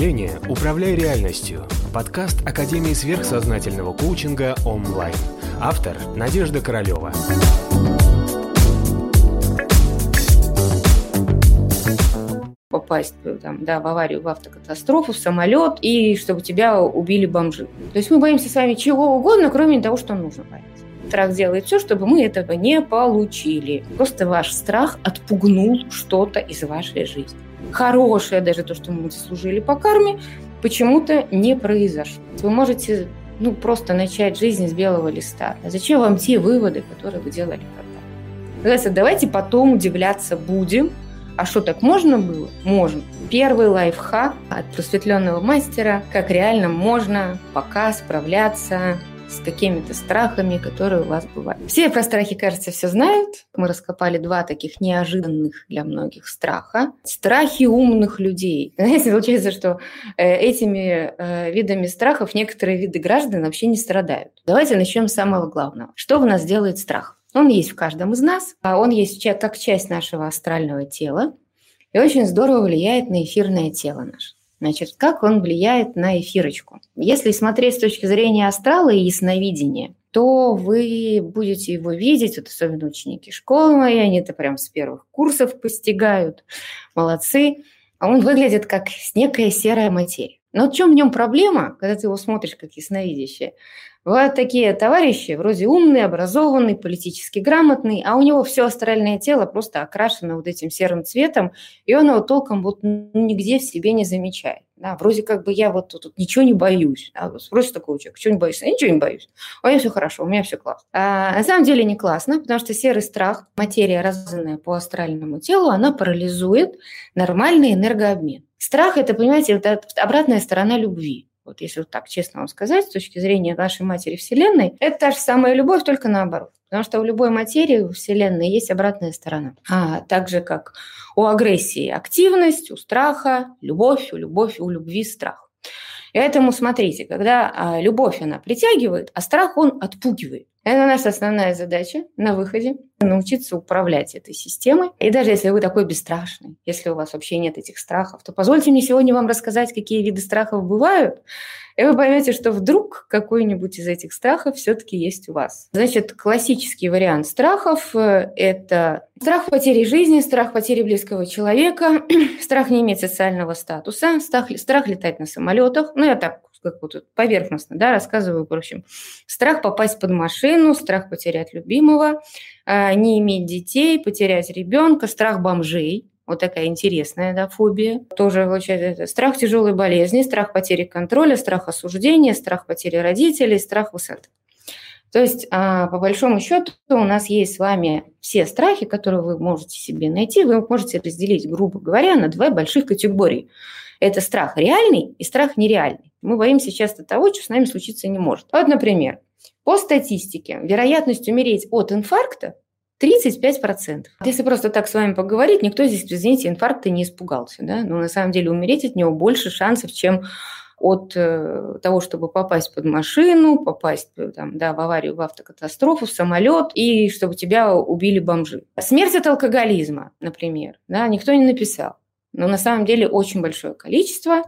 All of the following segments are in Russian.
мышления «Управляй реальностью» – подкаст Академии сверхсознательного коучинга онлайн. Автор – Надежда Королева. попасть там, да, в аварию, в автокатастрофу, в самолет, и чтобы тебя убили бомжи. То есть мы боимся с вами чего угодно, кроме того, что нужно бояться. Страх делает все, чтобы мы этого не получили. Просто ваш страх отпугнул что-то из вашей жизни. Хорошее, даже то, что мы заслужили по карме, почему-то не произошло. Вы можете ну, просто начать жизнь с белого листа. А зачем вам те выводы, которые вы делали когда-то? Давайте потом удивляться будем. А что, так можно было? Можно. Первый лайфхак от просветленного мастера, как реально можно пока справляться с какими-то страхами, которые у вас бывают. Все про страхи, кажется, все знают. Мы раскопали два таких неожиданных для многих страха. Страхи умных людей. Знаете, получается, что э, этими э, видами страхов некоторые виды граждан вообще не страдают. Давайте начнем с самого главного. Что в нас делает страх? Он есть в каждом из нас, а он есть как часть нашего астрального тела и очень здорово влияет на эфирное тело наше. Значит, как он влияет на эфирочку? Если смотреть с точки зрения астрала и ясновидения, то вы будете его видеть, вот особенно ученики школы мои, они это прям с первых курсов постигают, молодцы. А он выглядит как некая серая материя. Но в чем в нем проблема, когда ты его смотришь как ясновидящее? Бывают такие товарищи, вроде умный, образованный, политически грамотный, а у него все астральное тело просто окрашено вот этим серым цветом, и он его толком вот нигде в себе не замечает. Да, вроде как бы я вот тут, тут ничего не боюсь. Да, вот спросишь такого человека, чего не боишься? Я ничего не боюсь. У меня все хорошо, у меня все классно. А, на самом деле не классно, потому что серый страх, материя, разданная по астральному телу, она парализует нормальный энергообмен. Страх – это, понимаете, это обратная сторона любви вот если вот так честно вам сказать, с точки зрения нашей матери Вселенной, это та же самая любовь, только наоборот. Потому что у любой материи у Вселенной есть обратная сторона. А так же, как у агрессии активность, у страха любовь, у любовь, у любви страх. И поэтому смотрите, когда а, любовь она притягивает, а страх он отпугивает. Это наша основная задача на выходе – научиться управлять этой системой. И даже если вы такой бесстрашный, если у вас вообще нет этих страхов, то позвольте мне сегодня вам рассказать, какие виды страхов бывают, и вы поймете, что вдруг какой-нибудь из этих страхов все-таки есть у вас. Значит, классический вариант страхов – это страх потери жизни, страх потери близкого человека, страх не иметь социального статуса, страх, страх летать на самолетах. Ну, я так как вот поверхностно, да, рассказываю, в общем, страх попасть под машину, страх потерять любимого, а, не иметь детей, потерять ребенка, страх бомжей, вот такая интересная да, фобия. Тоже получается страх тяжелой болезни, страх потери контроля, страх осуждения, страх потери родителей, страх высоты. То есть, а, по большому счету, у нас есть с вами все страхи, которые вы можете себе найти, вы можете разделить, грубо говоря, на две больших категории. Это страх реальный и страх нереальный. Мы боимся часто того, что с нами случиться не может. Вот, например, по статистике, вероятность умереть от инфаркта 35%. Если просто так с вами поговорить, никто здесь, извините, инфаркта не испугался. Да? Но на самом деле умереть от него больше шансов, чем от э, того, чтобы попасть под машину, попасть э, там, да, в аварию, в автокатастрофу, в самолет, и чтобы тебя убили бомжи. Смерть от алкоголизма, например, да, никто не написал. Но на самом деле очень большое количество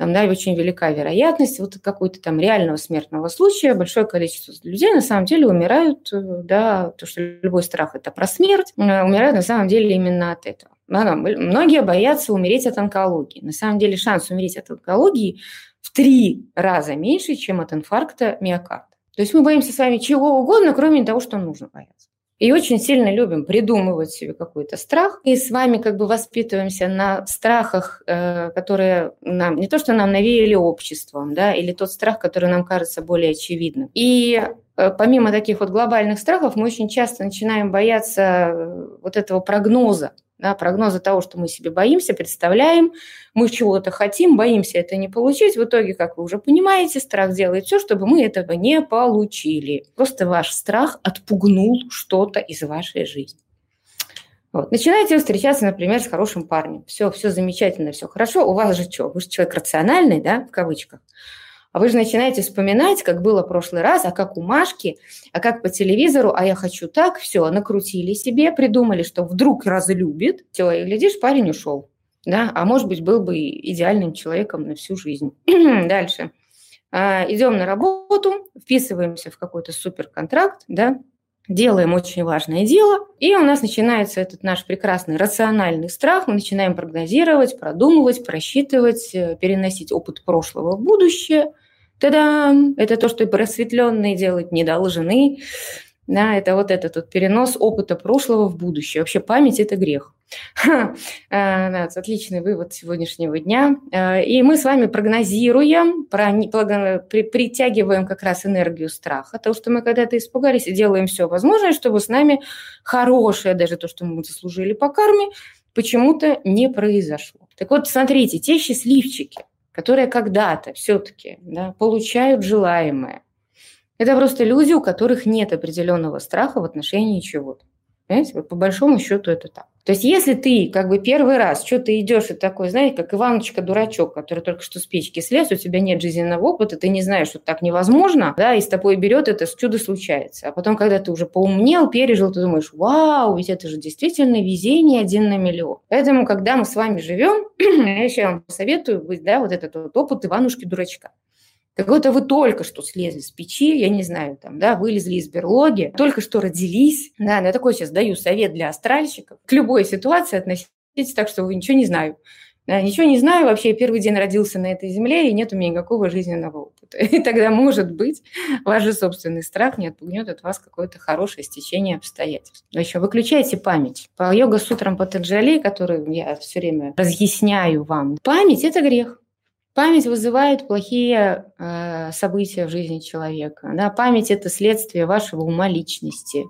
там, да, очень велика вероятность вот какой-то там реального смертного случая, большое количество людей на самом деле умирают, э, да, то, что любой страх – это про смерть, э, умирают на самом деле именно от этого. Многие боятся умереть от онкологии. На самом деле шанс умереть от онкологии в три раза меньше, чем от инфаркта миокарда. То есть мы боимся с вами чего угодно, кроме того, что нужно бояться. И очень сильно любим придумывать себе какой-то страх. И с вами как бы воспитываемся на страхах, э, которые нам не то, что нам навеяли обществом, да, или тот страх, который нам кажется более очевидным. И помимо таких вот глобальных страхов, мы очень часто начинаем бояться э, вот этого прогноза, да, прогнозы того, что мы себе боимся, представляем, мы чего-то хотим, боимся это не получить. В итоге, как вы уже понимаете, страх делает все, чтобы мы этого не получили. Просто ваш страх отпугнул что-то из вашей жизни. Вот. Начинаете встречаться, например, с хорошим парнем. Все, все замечательно, все хорошо. У вас же что? Вы же человек рациональный, да, в кавычках. А вы же начинаете вспоминать, как было в прошлый раз, а как у Машки, а как по телевизору, а я хочу так, все, накрутили себе, придумали, что вдруг разлюбит, все, и глядишь, парень ушел. да, а может быть, был бы идеальным человеком на всю жизнь. Дальше. А, идем на работу, вписываемся в какой-то суперконтракт, да, делаем очень важное дело, и у нас начинается этот наш прекрасный рациональный страх, мы начинаем прогнозировать, продумывать, просчитывать, э, переносить опыт прошлого в будущее. Та-дам! Это то, что и просветленные делать не должны. Да, это вот этот вот перенос опыта прошлого в будущее. Вообще память – это грех. Ха, э, да, отличный вывод сегодняшнего дня. Э, и мы с вами прогнозируем, притягиваем как раз энергию страха, то, что мы когда-то испугались, и делаем все возможное, чтобы с нами хорошее, даже то, что мы заслужили по карме, почему-то не произошло. Так вот, смотрите, те счастливчики, которые когда-то все-таки да, получают желаемое, это просто люди, у которых нет определенного страха в отношении чего-то. Понимаете, вот по большому счету это так. То есть если ты как бы первый раз что-то идешь и такой, знаете, как Иваночка-дурачок, который только что с печки слез, у тебя нет жизненного опыта, ты не знаешь, что так невозможно, да, и с тобой берет это, чудо случается. А потом, когда ты уже поумнел, пережил, ты думаешь, вау, ведь это же действительно везение один на миллион. Поэтому, когда мы с вами живем, я еще вам советую, да, вот этот вот опыт Иванушки-дурачка. Как будто вы только что слезли с печи, я не знаю, там, да, вылезли из берлоги, только что родились. Да, я такой сейчас даю совет для астральщиков. К любой ситуации относитесь так, что вы ничего не знаю. Да, ничего не знаю, вообще первый день родился на этой земле, и нет у меня никакого жизненного опыта. И тогда, может быть, ваш же собственный страх не отпугнет от вас какое-то хорошее стечение обстоятельств. А еще выключайте память. По йога-сутрам Патаджали, которые я все время разъясняю вам, память – это грех. Память вызывает плохие э, события в жизни человека. Да? Память – это следствие вашего ума личности.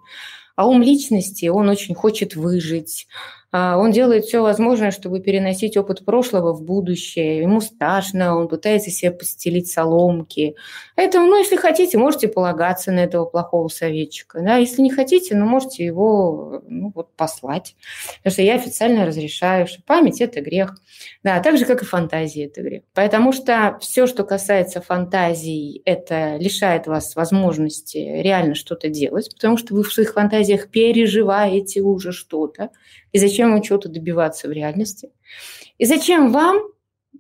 А ум личности, он очень хочет выжить, он делает все возможное, чтобы переносить опыт прошлого в будущее. Ему страшно, он пытается себе постелить соломки. Поэтому, ну, если хотите, можете полагаться на этого плохого советчика. Да? Если не хотите, ну, можете его ну, вот, послать. Потому что я официально разрешаю, что память – это грех. Да, так же, как и фантазия – это грех. Потому что все, что касается фантазий, это лишает вас возможности реально что-то делать, потому что вы в своих фантазиях переживаете уже что-то. И зачем вам чего-то добиваться в реальности? И зачем вам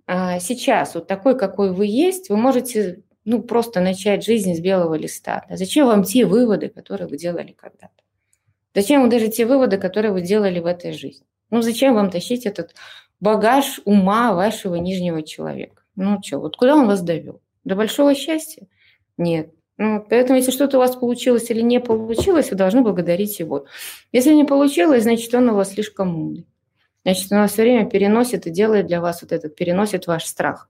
а, сейчас, вот такой, какой вы есть, вы можете ну, просто начать жизнь с белого листа. Да? Зачем вам те выводы, которые вы делали когда-то? Зачем вам даже те выводы, которые вы делали в этой жизни? Ну, зачем вам тащить этот багаж ума вашего нижнего человека? Ну, что, вот куда он вас довел? До большого счастья? Нет. Ну, поэтому, если что-то у вас получилось или не получилось, вы должны благодарить его. Если не получилось, значит, он у вас слишком умный. Значит, он вас все время переносит и делает для вас вот этот, переносит ваш страх.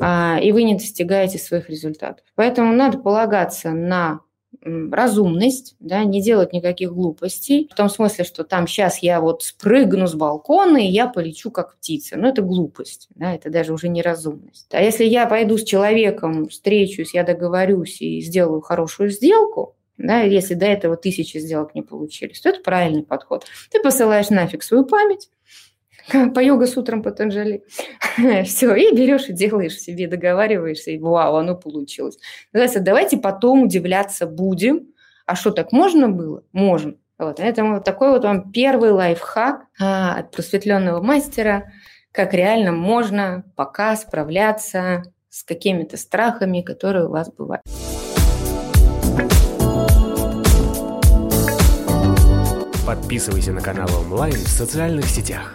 А, и вы не достигаете своих результатов. Поэтому надо полагаться на разумность, да, не делать никаких глупостей, в том смысле, что там сейчас я вот спрыгну с балкона, и я полечу как птица. Но это глупость, да, это даже уже не разумность. А если я пойду с человеком, встречусь, я договорюсь и сделаю хорошую сделку, да, если до этого тысячи сделок не получились, то это правильный подход. Ты посылаешь нафиг свою память, по йога с утром Патанджали. Все, и берешь и делаешь себе, договариваешься, и вау, оно получилось. Называется, давайте потом удивляться будем. А что, так можно было? Можно. Вот, поэтому такой вот вам первый лайфхак а, от просветленного мастера, как реально можно пока справляться с какими-то страхами, которые у вас бывают. Подписывайся на канал онлайн в социальных сетях.